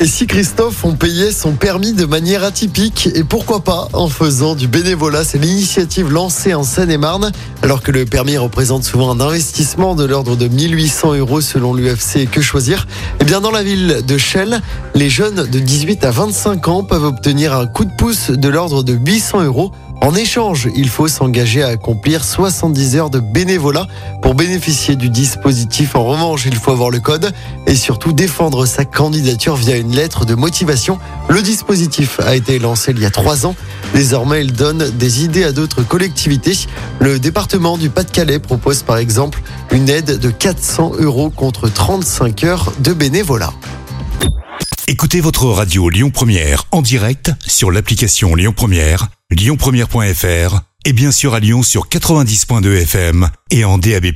Et si Christophe on payait son permis de manière atypique et pourquoi pas en faisant du bénévolat C'est l'initiative lancée en Seine-et-Marne alors que le permis représente souvent un investissement de l'ordre de 1800 euros selon l'UFC Que Choisir. Eh bien dans la ville de Chelles, les jeunes de 18 à 25 ans peuvent obtenir un coup de pouce de l'ordre de 800 euros en échange, il faut s'engager à accomplir 70 heures de bénévolat. Pour bénéficier du dispositif, en revanche, il faut avoir le code et surtout défendre sa candidature via une lettre de motivation. Le dispositif a été lancé il y a trois ans. Désormais, il donne des idées à d'autres collectivités. Le département du Pas-de-Calais propose par exemple une aide de 400 euros contre 35 heures de bénévolat. Écoutez votre radio Lyon Première en direct sur l'application Lyon Première, lyonpremière.fr et bien sûr à Lyon sur 90.2 FM et en DAB+.